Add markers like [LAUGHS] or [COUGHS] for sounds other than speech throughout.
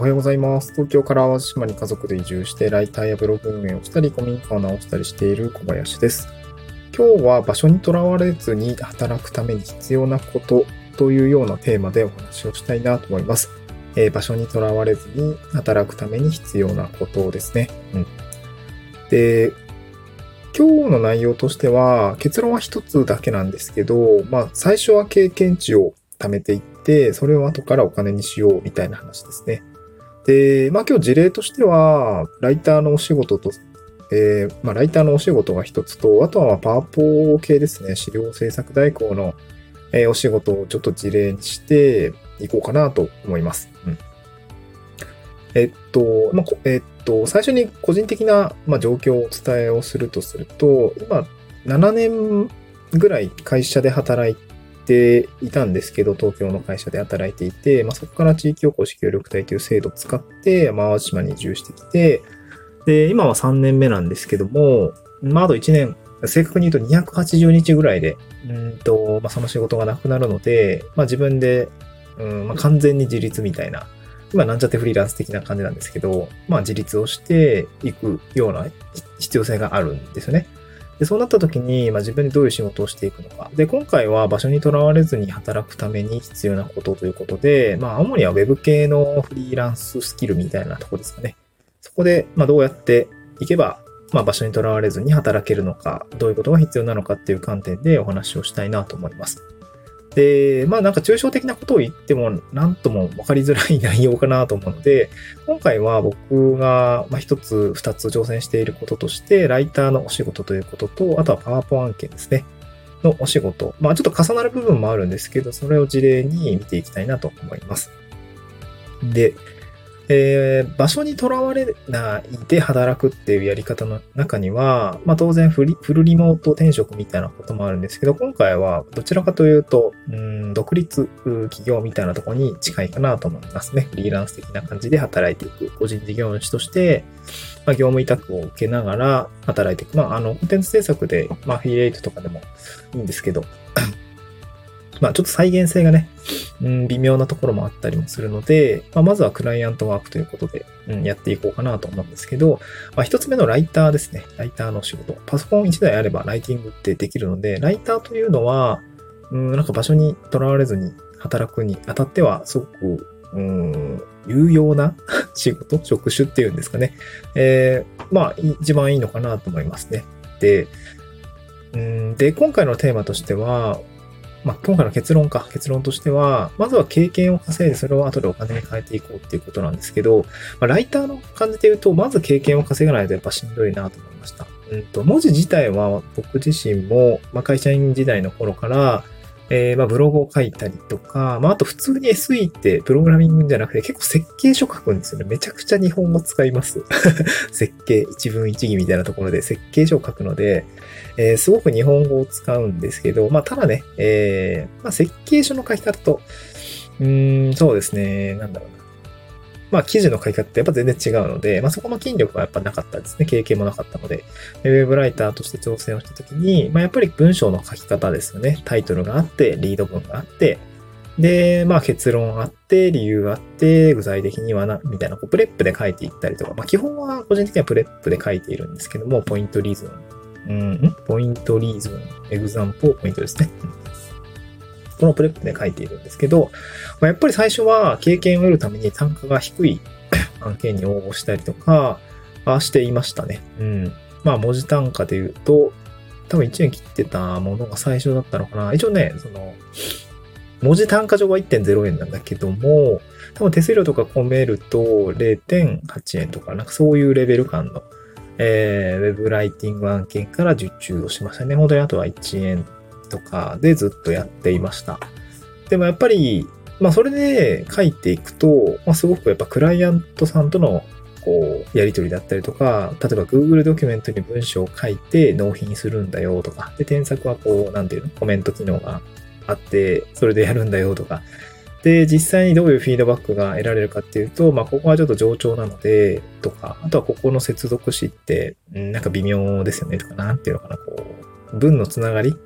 おはようございます。東京から淡路島に家族で移住して、ライターやブログ運営をしたり、古民家を直したりしている小林です。今日は場所にとらわれずに働くために必要なことというようなテーマでお話をしたいなと思います。えー場所にとらわれずに働くために必要なことですね。うん。で、今日の内容としては、結論は一つだけなんですけど、まあ、最初は経験値を貯めていって、それを後からお金にしようみたいな話ですね。で、まあ今日事例としては、ライターのお仕事と、えーまあライターのお仕事が一つと、あとはパワポー系ですね、資料制作代行の、えーお仕事をちょっと事例にしていこうかなと思います。うんえっと、まあ、えっと、最初に個人的な、まあ、状況をお伝えをするとすると、今、7年ぐらい会社で働いていたんですけど、東京の会社で働いていて、まあ、そこから地域おこし協力隊という制度を使って、まあ、淡路島に移住してきて、で、今は3年目なんですけども、まあ、あと1年、正確に言うと280日ぐらいで、うんと、まあ、その仕事がなくなるので、まあ、自分で、うんまあ、完全に自立みたいな、今なんちゃってフリーランス的な感じなんですけど、まあ自立をしていくような必要性があるんですよね。で、そうなった時に、まあ自分でどういう仕事をしていくのか。で、今回は場所にとらわれずに働くために必要なことということで、まあ主には Web 系のフリーランススキルみたいなとこですかね。そこで、まあどうやっていけば、まあ場所にとらわれずに働けるのか、どういうことが必要なのかっていう観点でお話をしたいなと思います。で、まあなんか抽象的なことを言っても何とも分かりづらい内容かなと思うので、今回は僕が一つ二つ挑戦していることとして、ライターのお仕事ということと、あとはパワポ案件ですね。のお仕事。まあちょっと重なる部分もあるんですけど、それを事例に見ていきたいなと思います。で、えー場所にとらわれないで働くっていうやり方の中には、まあ当然フリフルリモート転職みたいなこともあるんですけど、今回はどちらかというと、うん独立企業みたいなとこに近いかなと思いますね。フリーランス的な感じで働いていく。個人事業主として、まあ、業務委託を受けながら働いていく。まあ、あの、コンテンツ制作で、まあ、フィリエイトとかでもいいんですけど、まあ、ちょっと再現性がね、うん、微妙なところもあったりもするので、まあ、まずはクライアントワークということで、うん、やっていこうかなと思うんですけど、まあ、一つ目のライターですね。ライターの仕事。パソコン1台あればライティングってできるので、ライターというのは、うん、なんか場所にとらわれずに働くにあたっては、すごく、うん、有用な [LAUGHS] 仕事、職種っていうんですかね。えーまあ、一番いいのかなと思いますね。で、で、今回のテーマとしては、まあ、今回の結論か。結論としては、まずは経験を稼いで、それを後でお金に変えていこうっていうことなんですけど、まあ、ライターの感じで言うと、まず経験を稼がないとやっぱしんどいなと思いました。うんと、文字自体は僕自身も、まあ、会社員時代の頃から、えーまあブログを書いたりとか、まあ、あと普通に SE ってプログラミングじゃなくて結構設計書書くんですよね。めちゃくちゃ日本語使います。[LAUGHS] 設計、一文一義みたいなところで設計書を書くので、えーすごく日本語を使うんですけど、まあ、ただね、えーまあ、設計書の書き方と、うーん、そうですね、なんだろうな。まあ、記事の書き方ってやっぱ全然違うので、まあ、そこの筋力はやっぱなかったですね。経験もなかったので。ウェブライターとして挑戦をしたときに、まあ、やっぱり文章の書き方ですよね。タイトルがあって、リード文があって、で、まあ結論あって、理由あって、具体的にはな、みたいな、こう PREP で書いていったりとか、まあ基本は個人的には PREP で書いているんですけども、 point reason。うん、 point reason、example、point ですね。この PREP で書いているんですけど、まあ、やっぱり最初は経験を得るために単価が低い [COUGHS] 案件に応募したりとか、あしていましたね。うん。まあ文字単価で言うと、多分1円切ってたものが最初だったのかな。一応ね、その、文字単価上は1.0円なんだけども、多分手数料とか込めると0.8円とか、なんかそういうレベル感の、えー、ウェブライティング案件から受注をしましたね。本当にあとは1円とかでずっとやっていました。でもやっぱり、まあそれで書いていくと、まあすごくやっぱクライアントさんとのこう、やり取りだったりとか、例えば Google ドキュメントに文章を書いて納品するんだよとか、で、添削はこう、なんていうのコメント機能があって、それでやるんだよとか。で、実際にどういうフィードバックが得られるかっていうと、まあ、ここはちょっと冗長なので、とか、あとはここの接続詞って、なんか微妙ですよねとか、なんていうのかな、こう、文のつながり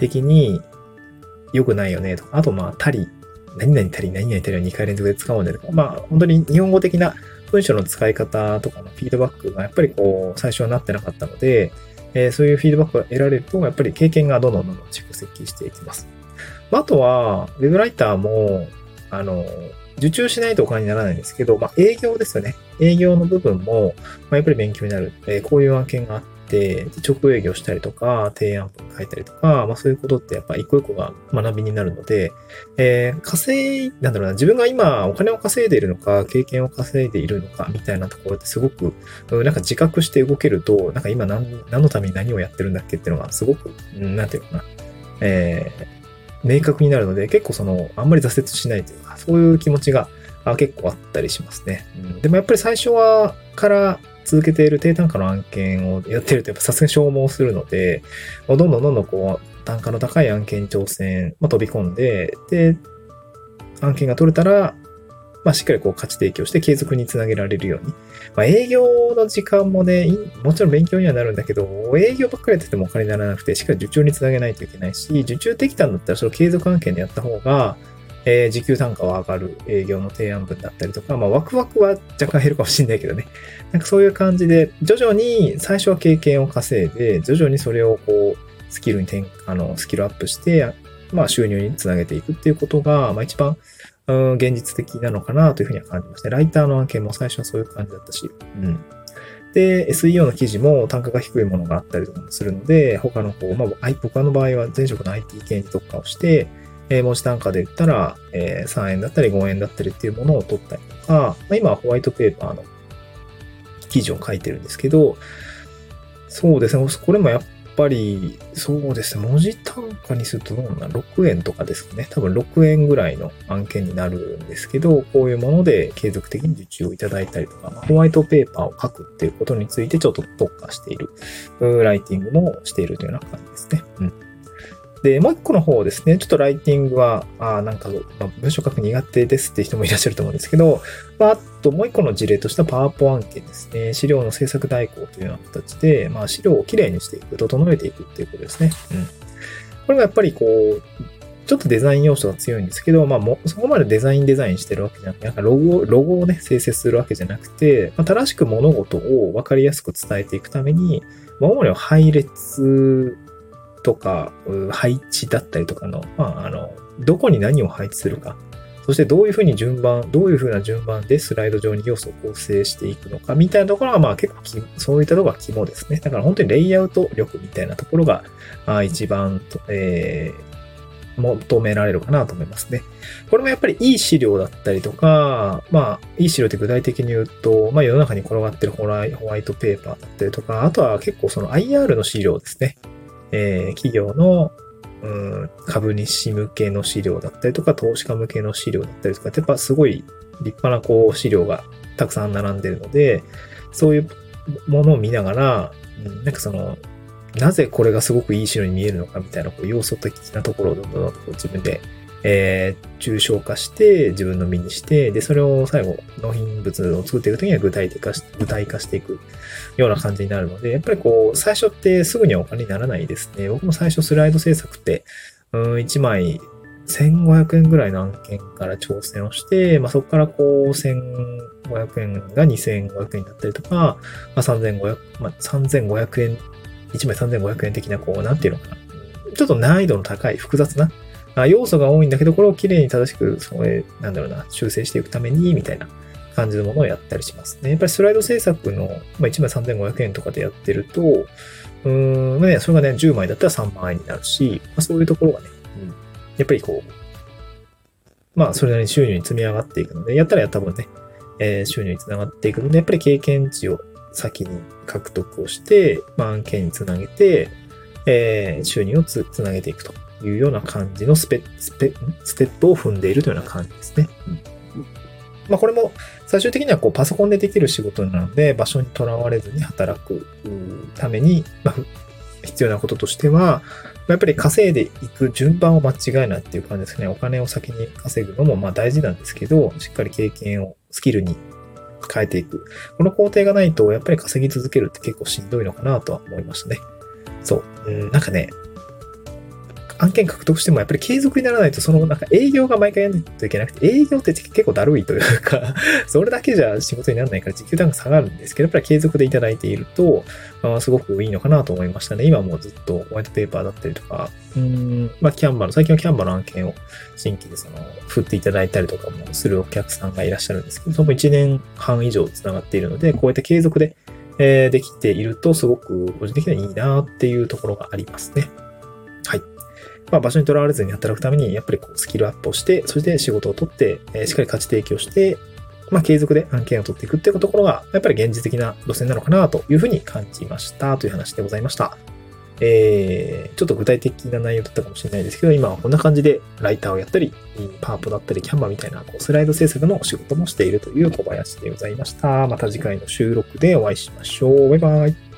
的に良くないよねとか、あとまあ、たり何々足り何々足りを2回連続で使うんでとか、まあ本当に日本語的な文章の使い方とかのフィードバックがやっぱりこう最初はなってなかったので、えー、そういうフィードバックが得られると、やっぱり経験がどんどんどんどん蓄積していきます。あとは、ウェブライターも、あの、受注しないとお金にならないんですけど、まあ、営業ですよね。営業の部分も、まあ、やっぱり勉強になる。えー、こういう案件があって、直営業したりとか、提案文書いたりとか、まあ、そういうことってやっぱ一個一個が学びになるので、えー、稼い、なんだろうな、自分が今お金を稼いでいるのか、経験を稼いでいるのか、みたいなところってすごく、なんか自覚して動けると、なんか今何何のために何をやってるんだっけっていうのがすごく、なんていうかな、えー、明確になるので、結構その、あんまり挫折しないというか、そういう気持ちがあ結構あったりしますね。うん、でもやっぱり最初はから続けている低単価の案件をやってるとやっぱさすがに消耗するので、どんどんどんどんこう単価の高い案件に挑戦、まあ、飛び込んで、で、案件が取れたら、まあ、しっかりこう価値提供して継続につなげられるように。まあ、営業の時間もね、もちろん勉強にはなるんだけど、営業ばっかりやっててもお金にならなくて、しっかり受注につなげないといけないし、受注できたんだったらそれを継続案件でやった方が、えー、時給単価は上がる営業の提案文だったりとか、まあ、ワクワクは若干減るかもしれないけどね。[LAUGHS] なんかそういう感じで、徐々に最初は経験を稼いで、徐々にそれをこう、スキルに転、あの、スキルアップして、まあ、収入につなげていくっていうことが、まあ、一番、うん、現実的なのかなというふうには感じました。ライターの案件も最初はそういう感じだったし、うん。で、SEO の記事も単価が低いものがあったりとかもするので、他の方、まあ、僕の場合は前職の IT 系に特化をして、えー、文字単価で言ったら、え、3円だったり5円だったりっていうものを取ったりとか、ま、今はホワイトペーパーの記事を書いてるんですけど、そうですね、これもやっぱり、そうですね、文字単価にするとどうな ?6 円とかですかね。多分6円ぐらいの案件になるんですけど、こういうもので継続的に受注をいただいたりとか、ホワイトペーパーを書くっていうことについてちょっと特化している、ライティングもしているというような感じですね。で、もう一個の方ですね、ちょっとライティングは、あなんか、まあ、文章書く苦手ですって人もいらっしゃると思うんですけど、まあ、あともう一個の事例としてはパワーポ案件ですね。資料の制作代行というような形で、まあ、資料をきれいにしていく、整えていくっていうことですね。うん。これがやっぱりこう、ちょっとデザイン要素が強いんですけど、まあもそこまでデザインデザインしてるわけじゃなくて、なんかロゴ、ロゴをね、生成するわけじゃなくて、まあ、正しく物事を分かりやすく伝えていくために、まあ、主には配列とか、配置だったりとかの、まあ、あの、どこに何を配置するか、そしてどういうふうに順番、どういうふうな順番でスライド上に要素を構成していくのか、みたいなところが、まあ結構そういったところが肝ですね。だから本当にレイアウト力みたいなところが、あ一番、えー、求められるかなと思いますね。これもやっぱりいい資料だったりとか、まあ、いい資料って具体的に言うと、まあ世の中に転がってるホワイトペーパーだったりとか、あとは結構その IR の資料ですね。えー、企業の、うん、株主向けの資料だったりとか、投資家向けの資料だったりとか、やっぱすごい立派なこう資料がたくさん並んでるので、そういうものを見ながら、うん、なんかその、なぜこれがすごくいい資料に見えるのかみたいなこう要素的なところをどんどん自分でえー、抽象化して自分の身にして、で、それを最後、納品物を作っていくときには具体的化し、具体化していくような感じになるので、やっぱりこう、最初ってすぐにはお金にならないですね。僕も最初スライド制作って、うん、1枚1500円ぐらいの案件から挑戦をして、まあ、そこからこう、1500円が2500円だったりとか、まあ、3500、まあ、3500円、1枚3500円的な、こう、なんていうのかな。ちょっと難易度の高い複雑なあ要素が多いんだけど、これをきれいに正しく、それ、なんだろうな、修正していくために、みたいな感じのものをやったりしますね。やっぱりスライド制作の、まあ、1枚3500円とかでやってると、うーん、ね、それがね、10枚だったら3万円になるし、まあ、そういうところがね、うん、やっぱりこう、まあ、それなりに収入に積み上がっていくので、やったらやった分ね、えー、収入につながっていくので、やっぱり経験値を先に獲得をして、まあ、案件につなげて、えー、収入をつなげていくと。いうような感じのスペ、スペ、ステップを踏んでいるというような感じですね。うんまあ、これも最終的にはこうパソコンでできる仕事なので、場所にとらわれずに働くために、まあ、必要なこととしては、やっぱり稼いでいく順番を間違えないっていう感じですね。お金を先に稼ぐのもまあ大事なんですけど、しっかり経験をスキルに変えていく。この工程がないと、やっぱり稼ぎ続けるって結構しんどいのかなとは思いましたね。そう。うん、なんかね、案件獲得してもやっぱり継続にならないと、そのなんか営業が毎回やらないといけなくて、営業って結構だるいというか [LAUGHS] それだけじゃ仕事にならないから時給単価下がるんですけど、やっぱり継続でいただいていると、まあ、すごくいいのかなと思いましたね。今もずっとホワイトペーパーだったりとか、うん、まあ、キャンバーの、最近はキャンバーの案件を新規でその、振っていただいたりとかもするお客さんがいらっしゃるんですけど、その1年半以上繋がっているので、こうやって継続で、えー、できていると、すごく個人的にはいいなっていうところがありますね。まあ、場所にとらわれずに働くために、やっぱりこうスキルアップをして、そして仕事を取って、え、しっかり価値提供して、まあ、継続で案件を取っていくっていうところが、やっぱり現実的な路線なのかなというふうに感じましたという話でございました。えー、ちょっと具体的な内容だったかもしれないですけど、今はこんな感じでライターをやったり、パープだったり、キャンバーみたいなこうスライド制作の仕事もしているという小林でございました。また次回の収録でお会いしましょう。バイバイ。